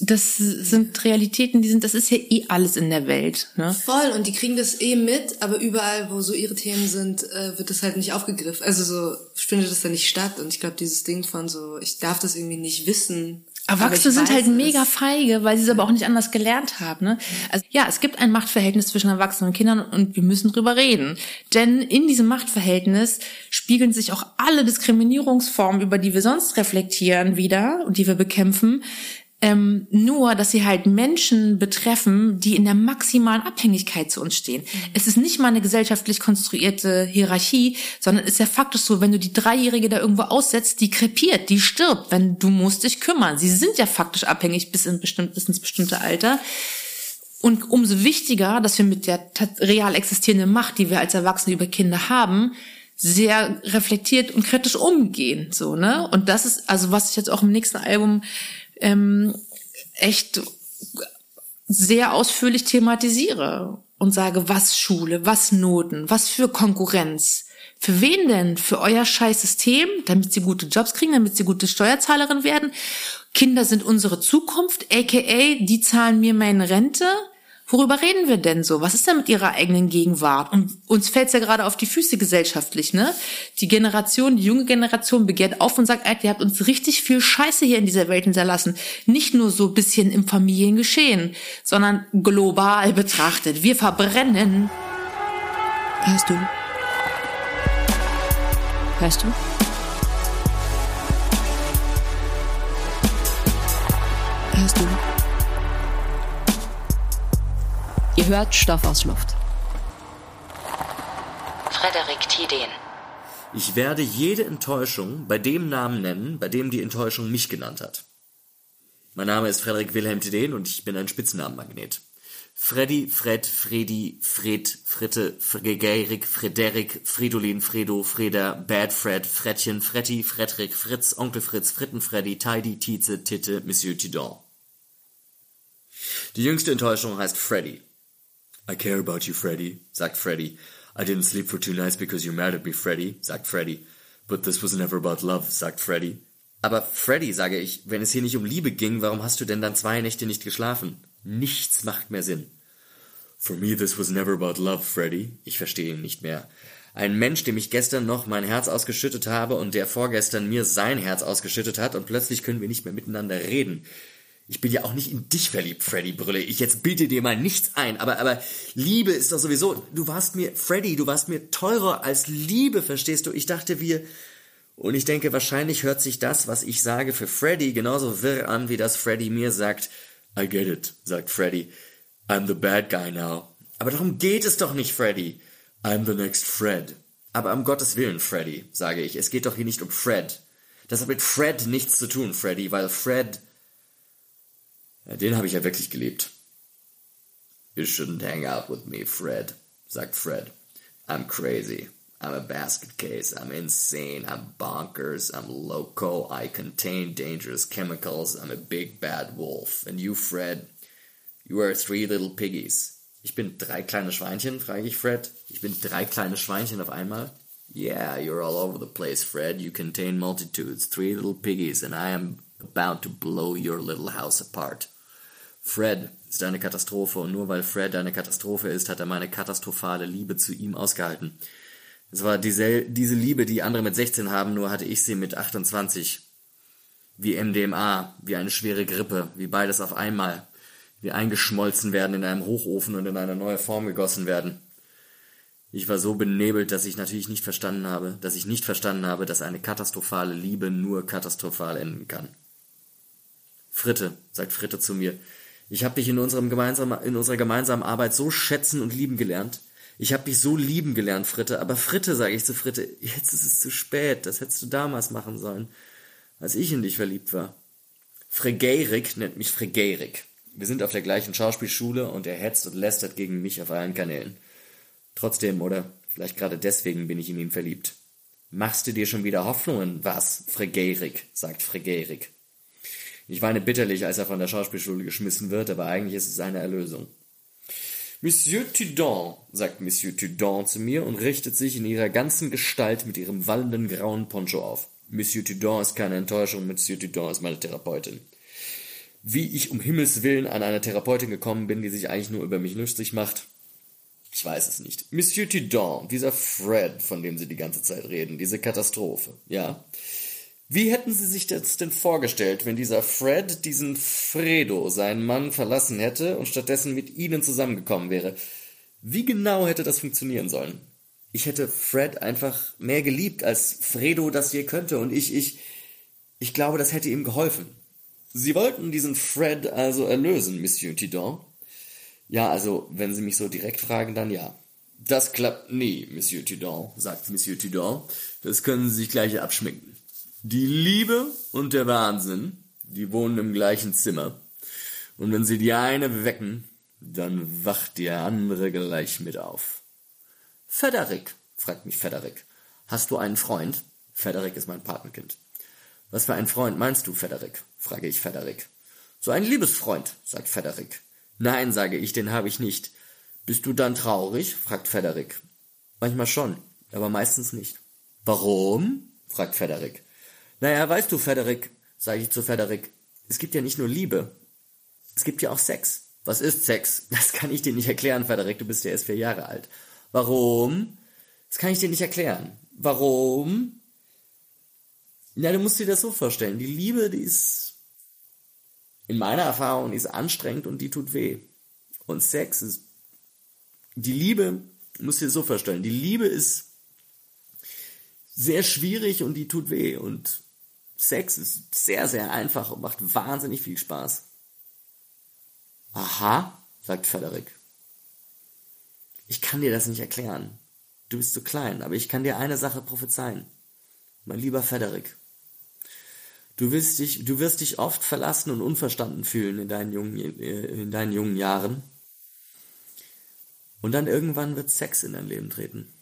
das sind Realitäten, die sind, das ist ja eh alles in der Welt. Ne?
Voll, und die kriegen das eh mit, aber überall, wo so ihre Themen sind, äh, wird das halt nicht aufgegriffen. Also so findet das dann nicht statt. Und ich glaube, dieses Ding von so, ich darf das irgendwie nicht wissen,
Erwachsene sind halt mega feige, weil sie es aber auch nicht anders gelernt haben. Ne? Also ja, es gibt ein Machtverhältnis zwischen Erwachsenen und Kindern und wir müssen drüber reden. Denn in diesem Machtverhältnis spiegeln sich auch alle Diskriminierungsformen, über die wir sonst reflektieren, wieder und die wir bekämpfen, ähm, nur, dass sie halt Menschen betreffen, die in der maximalen Abhängigkeit zu uns stehen. Mhm. Es ist nicht mal eine gesellschaftlich konstruierte Hierarchie, sondern es ist ja faktisch so, wenn du die Dreijährige da irgendwo aussetzt, die krepiert, die stirbt, wenn du musst dich kümmern. Sie sind ja faktisch abhängig bis, in bestimmt, bis ins bestimmte Alter. Und umso wichtiger, dass wir mit der real existierenden Macht, die wir als Erwachsene über Kinder haben, sehr reflektiert und kritisch umgehen, so, ne? Und das ist, also was ich jetzt auch im nächsten Album ähm, echt sehr ausführlich thematisiere und sage, was Schule, was Noten, was für Konkurrenz. Für wen denn? Für euer scheiß System, damit sie gute Jobs kriegen, damit sie gute Steuerzahlerin werden? Kinder sind unsere Zukunft, aka die zahlen mir meine Rente. Worüber reden wir denn so? Was ist denn mit ihrer eigenen Gegenwart? Und uns fällt's ja gerade auf die Füße gesellschaftlich, ne? Die Generation, die junge Generation begehrt auf und sagt, ey, ihr habt uns richtig viel Scheiße hier in dieser Welt hinterlassen. Nicht nur so bisschen im Familiengeschehen, sondern global betrachtet. Wir verbrennen.
Hörst du? Hörst du? Hörst du? Ihr hört Stoff aus Luft.
Frederik Tideen.
Ich werde jede Enttäuschung bei dem Namen nennen, bei dem die Enttäuschung mich genannt hat. Mein Name ist Frederik Wilhelm Tideen und ich bin ein Spitznamenmagnet. Freddy, Fred, Fredi, Fred, Fritte, Frederik, Frederik, Fridolin, Fredo, Freda, Bad Fred, Frettchen, Fretti, Fredrik, Fritz, Onkel Fritz, Frittenfreddy, Tidy, Tietze, Titte, Monsieur Tidon. Die jüngste Enttäuschung heißt Freddy. I care about you, Freddy, sagt Freddy. I didn't sleep for two nights because you're mad at me, Freddy, sagt Freddy. But this was never about love, sagt Freddy. Aber Freddy, sage ich, wenn es hier nicht um Liebe ging, warum hast du denn dann zwei Nächte nicht geschlafen? Nichts macht mehr Sinn. For me this was never about love, Freddy. Ich verstehe ihn nicht mehr. Ein Mensch, dem ich gestern noch mein Herz ausgeschüttet habe und der vorgestern mir sein Herz ausgeschüttet hat und plötzlich können wir nicht mehr miteinander reden. Ich bin ja auch nicht in dich verliebt, Freddy Brülle. Ich jetzt bilde dir mal nichts ein, aber, aber Liebe ist doch sowieso, du warst mir, Freddy, du warst mir teurer als Liebe, verstehst du? Ich dachte, wir, und ich denke, wahrscheinlich hört sich das, was ich sage, für Freddy genauso wirr an, wie das Freddy mir sagt. I get it, sagt Freddy. I'm the bad guy now. Aber darum geht es doch nicht, Freddy. I'm the next Fred. Aber um Gottes Willen, Freddy, sage ich. Es geht doch hier nicht um Fred. Das hat mit Fred nichts zu tun, Freddy, weil Fred. Den habe ich ja wirklich geliebt. You shouldn't hang out with me, Fred, sagt Fred. I'm crazy. I'm a basket case. I'm insane. I'm bonkers. I'm loco. I contain dangerous chemicals. I'm a big bad wolf. And you, Fred, you are three little piggies. Ich bin drei kleine Schweinchen, frage ich Fred. Ich bin drei kleine Schweinchen auf einmal. Yeah, you're all over the place, Fred. You contain multitudes, three little piggies, and I am about to blow your little house apart. Fred ist eine Katastrophe, und nur weil Fred eine Katastrophe ist, hat er meine katastrophale Liebe zu ihm ausgehalten. Es war diese, diese Liebe, die andere mit 16 haben, nur hatte ich sie mit 28. Wie MDMA, wie eine schwere Grippe, wie beides auf einmal wie eingeschmolzen werden in einem Hochofen und in eine neue Form gegossen werden. Ich war so benebelt, dass ich natürlich nicht verstanden habe, dass ich nicht verstanden habe, dass eine katastrophale Liebe nur katastrophal enden kann. Fritte, sagt Fritte zu mir, ich habe dich in, unserem gemeinsamen, in unserer gemeinsamen Arbeit so schätzen und lieben gelernt. Ich habe dich so lieben gelernt, Fritte. Aber Fritte, sage ich zu Fritte, jetzt ist es zu spät. Das hättest du damals machen sollen, als ich in dich verliebt war. Fregerik nennt mich Fregerik. Wir sind auf der gleichen Schauspielschule und er hetzt und lästert gegen mich auf allen Kanälen. Trotzdem, oder vielleicht gerade deswegen bin ich in ihn verliebt. Machst du dir schon wieder Hoffnungen? Was? Fregerik, sagt Fregerik. Ich weine bitterlich, als er von der Schauspielschule geschmissen wird, aber eigentlich ist es eine Erlösung. Monsieur Tudon, sagt Monsieur Tudon zu mir und richtet sich in ihrer ganzen Gestalt mit ihrem wallenden grauen Poncho auf. Monsieur Tudon ist keine Enttäuschung, Monsieur Tudon ist meine Therapeutin wie ich um Himmels Willen an eine Therapeutin gekommen bin, die sich eigentlich nur über mich lustig macht. Ich weiß es nicht. Monsieur Tidon, dieser Fred, von dem Sie die ganze Zeit reden, diese Katastrophe, ja. Wie hätten Sie sich das denn vorgestellt, wenn dieser Fred diesen Fredo, seinen Mann, verlassen hätte und stattdessen mit Ihnen zusammengekommen wäre? Wie genau hätte das funktionieren sollen? Ich hätte Fred einfach mehr geliebt, als Fredo das je könnte und ich, ich, ich glaube, das hätte ihm geholfen. Sie wollten diesen Fred also erlösen, Monsieur Tidon? Ja, also, wenn Sie mich so direkt fragen, dann ja. Das klappt nie, Monsieur Tidon, sagt Monsieur Tidon. Das können Sie sich gleich abschminken. Die Liebe und der Wahnsinn, die wohnen im gleichen Zimmer. Und wenn Sie die eine wecken, dann wacht die andere gleich mit auf. Federic, fragt mich Federic. Hast du einen Freund? Federic ist mein Patenkind. Was für einen Freund meinst du, Federic? frage ich Federic. So ein Liebesfreund, sagt Federic. Nein, sage ich, den habe ich nicht. Bist du dann traurig? fragt Federic. Manchmal schon, aber meistens nicht. Warum? fragt Federic. Naja, weißt du, Federic, sage ich zu Federic, es gibt ja nicht nur Liebe. Es gibt ja auch Sex. Was ist Sex? Das kann ich dir nicht erklären, Federic, du bist ja erst vier Jahre alt. Warum? Das kann ich dir nicht erklären. Warum? Ja, du musst dir das so vorstellen. Die Liebe, die ist in meiner Erfahrung, die ist anstrengend und die tut weh. Und Sex ist, die Liebe, musst du dir so vorstellen, die Liebe ist sehr schwierig und die tut weh. Und Sex ist sehr, sehr einfach und macht wahnsinnig viel Spaß. Aha, sagt Frederik. Ich kann dir das nicht erklären. Du bist zu klein, aber ich kann dir eine Sache prophezeien. Mein lieber Frederik, Du wirst dich, du wirst dich oft verlassen und unverstanden fühlen in deinen jungen, äh, in deinen jungen Jahren. Und dann irgendwann wird Sex in dein Leben treten.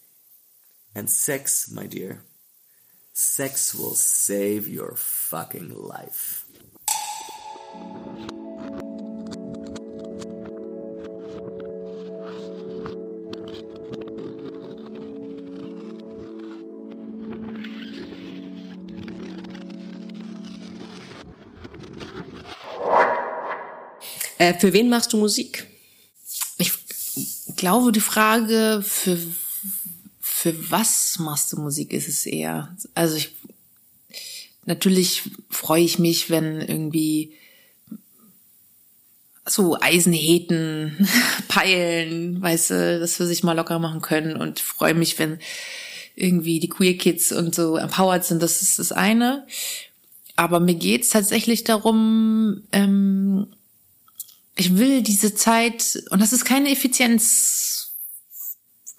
And sex, my dear, sex will save your fucking life.
Äh, für wen machst du Musik?
Ich glaube, die Frage, für, für was machst du Musik ist es eher. Also ich, natürlich freue ich mich, wenn irgendwie so Eisenhäten peilen, weißt du, dass wir sich mal locker machen können und freue mich, wenn irgendwie die Queer Kids und so empowered sind, das ist das eine. Aber mir geht's tatsächlich darum, ähm, ich will diese Zeit, und das ist keine Effizienz,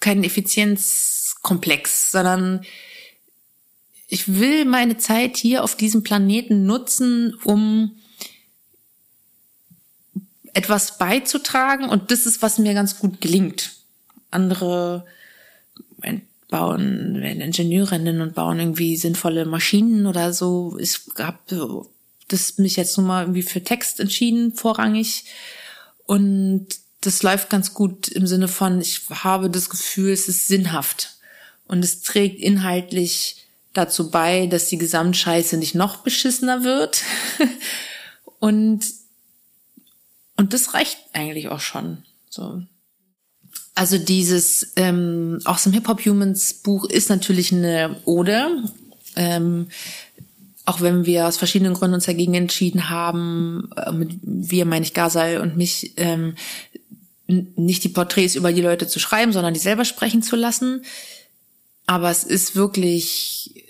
kein Effizienzkomplex, sondern ich will meine Zeit hier auf diesem Planeten nutzen, um etwas beizutragen und das ist, was mir ganz gut gelingt. Andere bauen, werden Ingenieurinnen und bauen irgendwie sinnvolle Maschinen oder so. Ich habe das mich jetzt nun mal irgendwie für Text entschieden, vorrangig. Und das läuft ganz gut im Sinne von, ich habe das Gefühl, es ist sinnhaft. Und es trägt inhaltlich dazu bei, dass die Gesamtscheiße nicht noch beschissener wird. und und das reicht eigentlich auch schon. So. Also dieses ähm, Awesome Hip Hop Humans Buch ist natürlich eine Ode. Ähm, auch wenn wir aus verschiedenen Gründen uns dagegen entschieden haben, äh, mit wir meine ich Gazal und mich, ähm, nicht die Porträts über die Leute zu schreiben, sondern die selber sprechen zu lassen. Aber es ist wirklich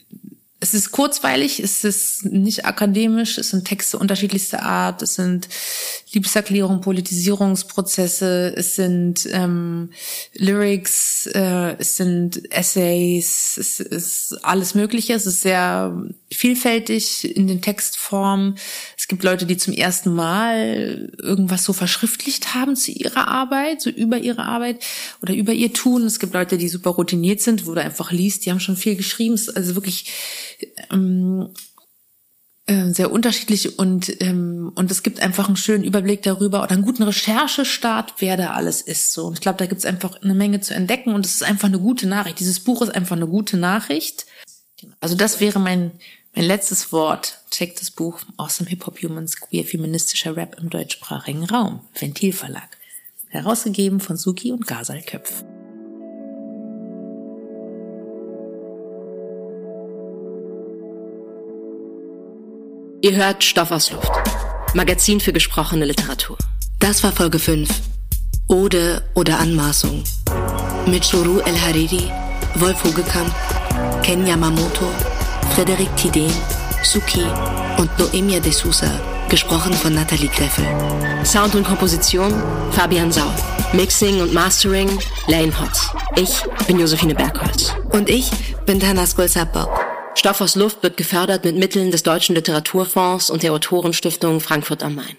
es ist kurzweilig, es ist nicht akademisch, es sind Texte unterschiedlichster Art, es sind Liebeserklärungen, Politisierungsprozesse, es sind ähm, Lyrics, äh, es sind Essays, es ist alles Mögliche. Es ist sehr vielfältig in den Textformen. Es gibt Leute, die zum ersten Mal irgendwas so verschriftlicht haben zu ihrer Arbeit, so über ihre Arbeit oder über ihr Tun. Es gibt Leute, die super routiniert sind, wo du einfach liest, die haben schon viel geschrieben. Es ist also wirklich ähm, äh, sehr unterschiedlich und ähm, und es gibt einfach einen schönen Überblick darüber oder einen guten Recherchestart, wer da alles ist. So und ich glaube, da gibt es einfach eine Menge zu entdecken und es ist einfach eine gute Nachricht. Dieses Buch ist einfach eine gute Nachricht. Also das wäre mein mein letztes Wort. Check das Buch Awesome Hip Hop Humans Queer feministischer Rap im deutschsprachigen Raum. Ventilverlag. Herausgegeben von Suki und Gazal Köpf.
Ihr hört Stoff aus Luft. Magazin für gesprochene Literatur.
Das war Folge 5. Ode oder Anmaßung. Mit Shuru El Hariri, Wolf Hogekamp, Ken Yamamoto, Frederik Tidén, Suki und Noemia de Sousa, gesprochen von Nathalie Greffel.
Sound und Komposition Fabian Sau. Mixing und Mastering Lane Hotz. Ich bin Josephine Bergholz.
Und ich bin Tanas Golsabok.
Stoff aus Luft wird gefördert mit Mitteln des Deutschen Literaturfonds und der Autorenstiftung Frankfurt am Main.